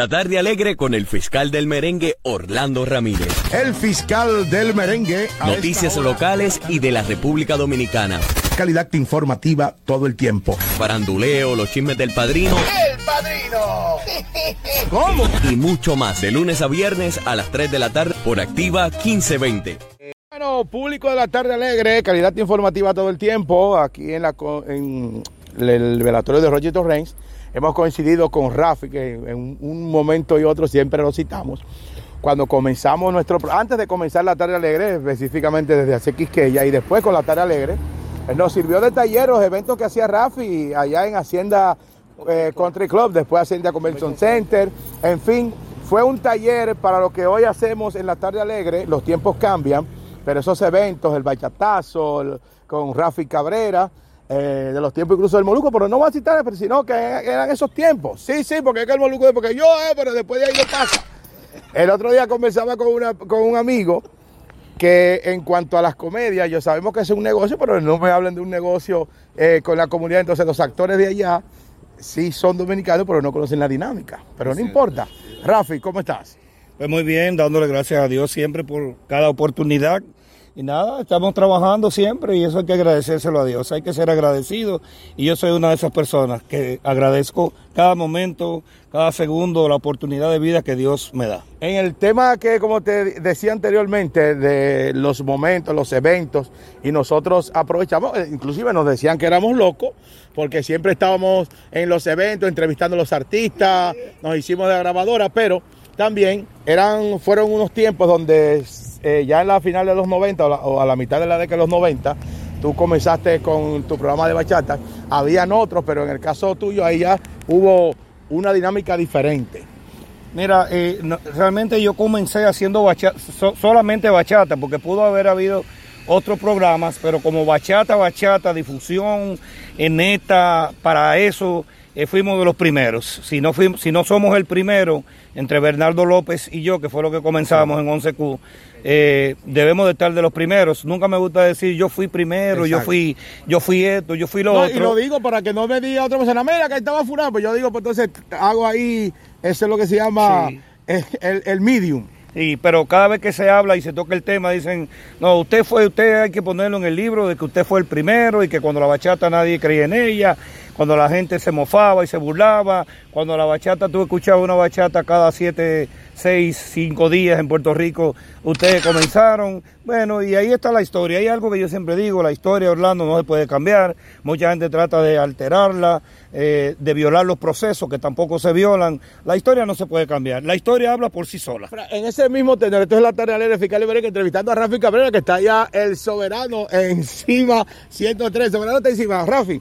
La tarde alegre con el fiscal del merengue Orlando Ramírez. El fiscal del merengue. Noticias locales y de la República Dominicana. Calidad informativa todo el tiempo. Faranduleo, los chismes del padrino. ¡El padrino! ¿Cómo? Y mucho más. De lunes a viernes a las 3 de la tarde por Activa 1520. Bueno, público de la tarde alegre, calidad informativa todo el tiempo. Aquí en, la, en el velatorio de Roger Torrens hemos coincidido con Rafi, que en un momento y otro siempre lo citamos. Cuando comenzamos nuestro, antes de comenzar la tarde alegre, específicamente desde hace Quisqueya y después con la tarde alegre, nos sirvió de taller los eventos que hacía Rafi allá en Hacienda eh, Country Club, después Hacienda Convention Center, en fin, fue un taller para lo que hoy hacemos en la tarde alegre, los tiempos cambian, pero esos eventos, el bachatazo, con Rafi Cabrera, eh, de los tiempos incluso del Moluco, pero no voy a citar, pero sino que eran esos tiempos. Sí, sí, porque es que el Moluco, porque yo, eh, pero después de ahí no pasa. El otro día conversaba con, una, con un amigo que en cuanto a las comedias, yo sabemos que es un negocio, pero no me hablen de un negocio eh, con la comunidad. Entonces los actores de allá sí son dominicanos, pero no conocen la dinámica. Pero no importa. Rafi, ¿cómo estás? Pues muy bien, dándole gracias a Dios siempre por cada oportunidad y nada, estamos trabajando siempre y eso hay que agradecérselo a Dios, hay que ser agradecido y yo soy una de esas personas que agradezco cada momento, cada segundo, la oportunidad de vida que Dios me da. En el tema que, como te decía anteriormente, de los momentos, los eventos, y nosotros aprovechamos, eh, inclusive nos decían que éramos locos, porque siempre estábamos en los eventos, entrevistando a los artistas, nos hicimos de grabadora, pero también eran, fueron unos tiempos donde eh, ya en la final de los 90 o, a la mitad de la década de los 90, tú comenzaste con tu programa de bachata, habían otros, pero en el caso tuyo ahí ya hubo una dinámica diferente. Mira, eh, realmente yo comencé haciendo bachata, solamente bachata, porque pudo haber habido otros programas, pero como bachata, bachata, difusión, en neta, para eso eh, fuimos de los primeros. Si no, fuimos, si no somos el primero, entre Bernardo López y yo, que fue lo que comenzamos en 11Q, eh, debemos de estar de los primeros. Nunca me gusta decir yo fui primero, yo fui, yo fui esto, yo fui lo otro. Y lo digo para que no me diga otra persona, mira que estaba furado, pues yo digo, pues entonces hago ahí, eso es lo que se llama el, el medium. Sí, pero cada vez que se habla y se toca el tema dicen, no, usted fue, usted hay que ponerlo en el libro de que usted fue el primero y que cuando la bachata nadie creía en ella, cuando la gente se mofaba y se burlaba, cuando la bachata, tú escuchabas una bachata cada siete, seis, cinco días en Puerto Rico, ustedes comenzaron. Bueno, y ahí está la historia. Hay algo que yo siempre digo, la historia de Orlando no se puede cambiar. Mucha gente trata de alterarla, eh, de violar los procesos que tampoco se violan. La historia no se puede cambiar. La historia habla por sí sola. En ese mismo tenor, esto es la tarea de fiscal Ibérica entrevistando a Rafi Cabrera, que está allá el soberano encima, 103. Soberano está encima. Rafi.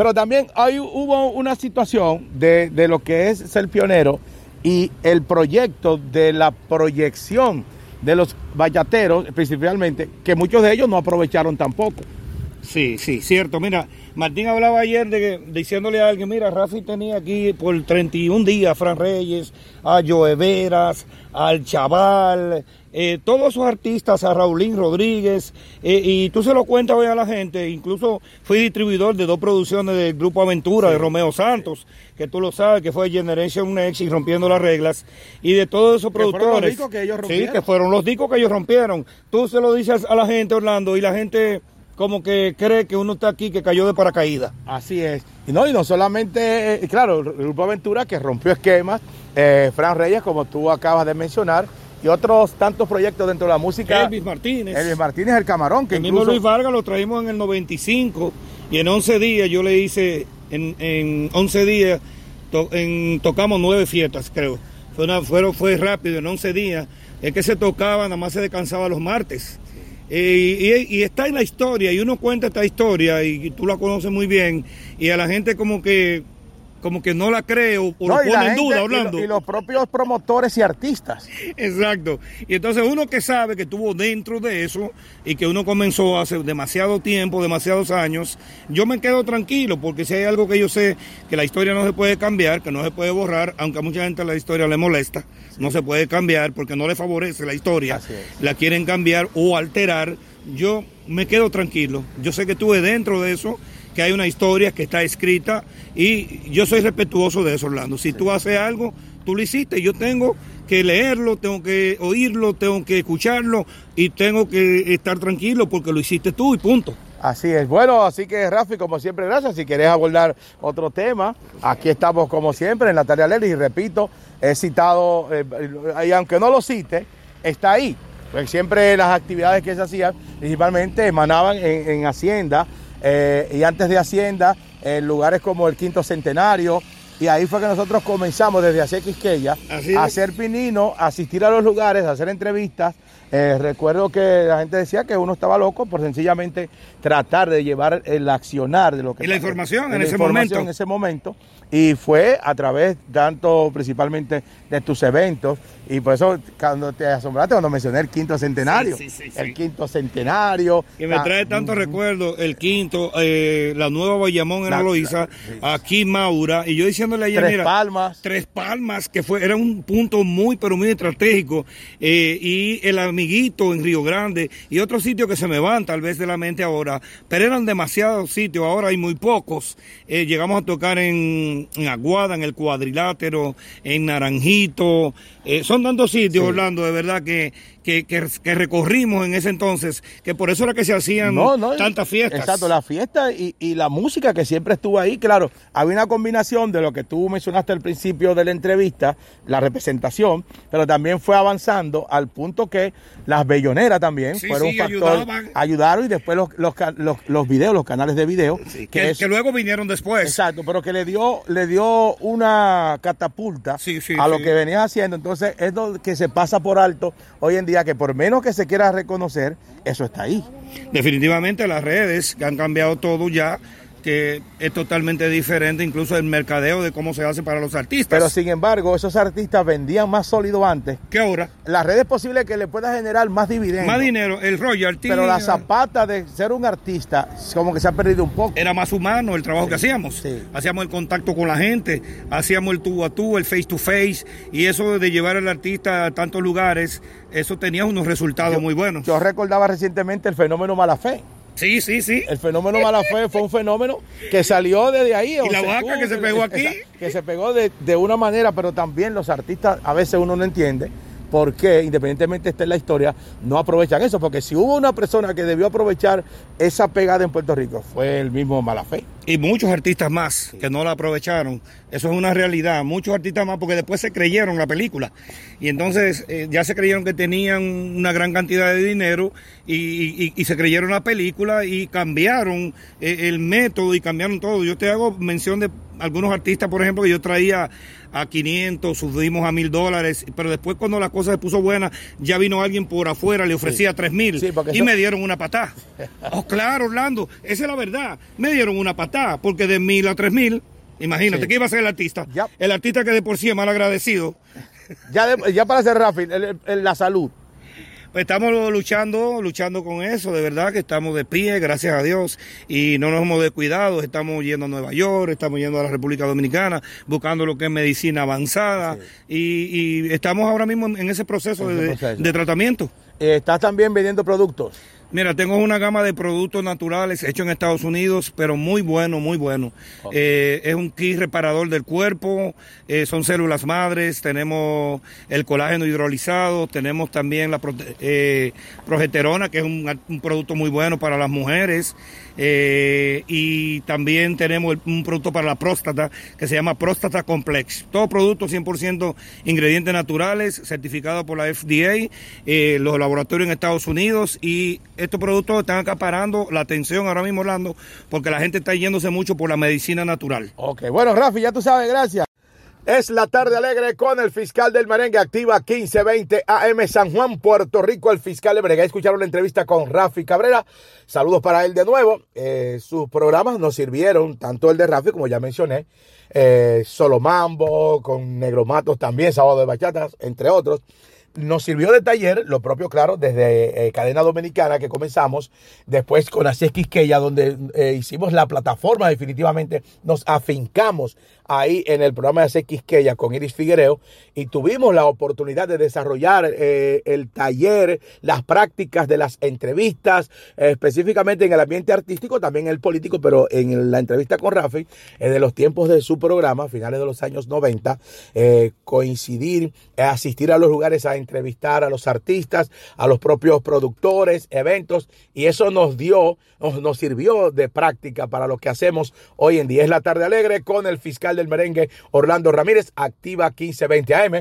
Pero también hay, hubo una situación de, de lo que es ser pionero y el proyecto de la proyección de los bayateros, principalmente, que muchos de ellos no aprovecharon tampoco. Sí, sí, cierto. Mira, Martín hablaba ayer de, diciéndole a alguien, mira, Rafi tenía aquí por 31 días a Fran Reyes, a Joe Veras, al Chaval, eh, todos esos artistas, a Raulín Rodríguez, eh, y tú se lo cuentas hoy a la gente, incluso fui distribuidor de dos producciones del Grupo Aventura de Romeo Santos, que tú lo sabes, que fue Generation Next y Rompiendo las Reglas, y de todos esos productores. Fueron los que ellos rompieron. Sí, que fueron los discos que ellos rompieron. Tú se lo dices a la gente, Orlando, y la gente como que cree que uno está aquí que cayó de paracaídas. Así es. Y no, y no solamente, eh, claro, el Grupo Aventura que rompió esquemas, eh, Fran Reyes, como tú acabas de mencionar, y otros tantos proyectos dentro de la música. Elvis Martínez. Elvis Martínez, el camarón. Que el mismo Luis Vargas lo traímos en el 95 y en 11 días yo le hice, en, en 11 días tocamos nueve fiestas, creo. Fue, una, fue, fue rápido, en 11 días. Es que se tocaba, nada más se descansaba los martes. Eh, y, está en la historia, y uno cuenta esta historia, y tú la conoces muy bien, y a la gente como que como que no la creo o, lo pone en duda hablando. Y, los propios promotores y artistas. Exacto. Y entonces uno que sabe que estuvo dentro de eso y que uno comenzó hace demasiado tiempo, demasiados años, yo me quedo tranquilo porque si hay algo que yo sé que la historia no se puede cambiar, que no se puede borrar, aunque a mucha gente la historia le molesta, no se puede cambiar porque no le favorece la historia, la quieren cambiar o alterar, yo me quedo tranquilo. Yo sé que estuve dentro de eso hay una historia que está escrita y yo soy respetuoso de eso, Orlando. Si tú haces algo, tú lo hiciste, yo tengo que leerlo, tengo que oírlo, tengo que escucharlo y tengo que estar tranquilo porque lo hiciste tú y punto. Así es. Bueno, así que Rafi, como siempre, gracias. Si querés abordar otro tema, aquí estamos como siempre en la tarea Lely y repito, he citado, eh, y aunque no lo cite, está ahí. Pues siempre las actividades que se hacían principalmente emanaban en, Hacienda eh, y antes de Hacienda en lugares como el Quinto Centenario, y ahí fue que nosotros comenzamos desde hacer Quisqueya a hacer pinino, asistir a los lugares, a hacer entrevistas. Eh, recuerdo que la gente decía que uno estaba loco por sencillamente tratar de llevar el accionar de lo que... Y la información en ese momento. En ese momento. Y fue a través, tanto principalmente de tus eventos, y por eso cuando te asombraste cuando mencioné el quinto centenario. el quinto centenario. Que me trae tantos recuerdos, el quinto, eh, la nueva Bayamón en Aloísa, aquí Maura, y yo diciéndole ayer, Tres Palmas. Tres Palmas, que fue, era un punto muy, pero muy estratégico, eh, y el amiguito en Río Grande, y otros sitios que se me van tal vez de la mente ahora, pero eran demasiados sitios, ahora hay muy pocos. Eh, llegamos a tocar en en, Aguada, en el cuadrilátero, en Naranjito. Eh, son tantos sitios, Orlando, de verdad que, que, que, recorrimos en ese entonces, que por eso era que se hacían tantas fiestas. Exacto, la fiesta y, y, la música que siempre estuvo ahí, claro, había una combinación de lo que tú mencionaste al principio de la entrevista, la representación, pero también fue avanzando al punto que las belloneras también fueron un factor, ayudaron y después los, los, los, videos, los canales de video. que, que, luego vinieron después. Exacto, pero que le dio, le dio una catapulta a lo que venía haciendo, entonces es lo que se pasa por alto hoy en día que por menos que se quiera reconocer, eso está ahí. Definitivamente las redes que han cambiado todo ya que es totalmente diferente, incluso el mercadeo de cómo se hace para los artistas. Pero sin embargo, esos artistas vendían más sólido antes. ¿Qué ahora? Las redes es posible que le pueda generar más dividendos. Más dinero, el royalty. Pero la zapata de ser un artista, como que se ha perdido un poco. Era más humano el trabajo que hacíamos. Hacíamos el contacto con la gente, hacíamos el tú a tú, el face to face, y eso de llevar al artista a tantos lugares, eso tenía unos resultados muy buenos. Yo recordaba recientemente el fenómeno mala fe Sí, sí, sí. El fenómeno mala fe fue un fenómeno que salió desde ahí. Y la vaca que se pegó aquí. Que se pegó de, de, una manera, pero también los artistas a veces uno no entiende por qué, independientemente esté en la historia, no aprovechan eso. Porque si hubo una persona que debió aprovechar esa pegada en Puerto Rico, fue el mismo Malafé. Y muchos artistas más que no la aprovecharon. Eso es una realidad. Muchos artistas más porque después se creyeron la película. Y entonces eh, ya se creyeron que tenían una gran cantidad de dinero y, se creyeron la película y cambiaron eh, el método y cambiaron todo. Yo te hago mención de algunos artistas, por ejemplo, que yo traía a 500, subimos a mil dólares, pero después cuando la cosa se puso buena, ya vino alguien por afuera, le ofrecía tres mil y me dieron una patada. oh, claro, Orlando, esa es la verdad. Me dieron una patada, porque de mil a tres mil, imagínate, ¿qué iba a ser el artista? El artista que de por sí es mal agradecido. Ya, ya para ser Rafi, la salud. Pues estamos luchando, luchando con eso, de verdad que estamos de pie, gracias a Dios, y no nos hemos descuidado, estamos yendo a Nueva York, estamos yendo a la República Dominicana, buscando lo que es medicina avanzada, y, estamos ahora mismo en ese proceso, de, tratamiento. Eh, ¿Estás también vendiendo productos? Mira, tengo una gama de productos naturales hechos en Estados Unidos, pero muy bueno, muy bueno. Eh, es un kit reparador del cuerpo, eh, son células madres, tenemos el colágeno hidrolizado, tenemos también la eh, progesterona, que es un, producto muy bueno para las mujeres, y también tenemos un producto para la próstata que se llama Próstata Complex. Todo producto 100% ingredientes naturales, certificado por la FDA, los laboratorios en Estados Unidos y estos productos están acaparando la atención ahora mismo, Orlando, porque la gente está yéndose mucho por la medicina natural. Ok, bueno, Rafi, ya tú sabes, gracias. Es la tarde alegre con el fiscal del merengue activa 1520 AM San Juan, Puerto Rico, el fiscal merengue. Escucharon la entrevista con Rafi Cabrera. Saludos para él de nuevo. Eh, sus programas nos sirvieron, tanto el de Rafi, como ya mencioné, eh, Solo Mambo, con Negromatos también, Sábado de Bachatas, entre otros. Nos sirvió de taller, lo propio, claro, desde eh, Cadena Dominicana que comenzamos, después con Asís Quisqueya, donde eh, hicimos la plataforma, definitivamente nos afincamos ahí en el programa de Asís Quisqueya con Iris Figuereo y tuvimos la oportunidad de desarrollar eh, el taller, las prácticas de las entrevistas, específicamente en el ambiente artístico, también el político, pero en la entrevista con Rafi, de los tiempos de su programa, finales de los años 90, coincidir, asistir a los lugares a entrevistar a los artistas, a los propios productores, eventos, y eso nos dio, nos, sirvió de práctica para lo que hacemos hoy en día. Es la tarde alegre con el fiscal del merengue Orlando Ramírez, activa 1520 AM.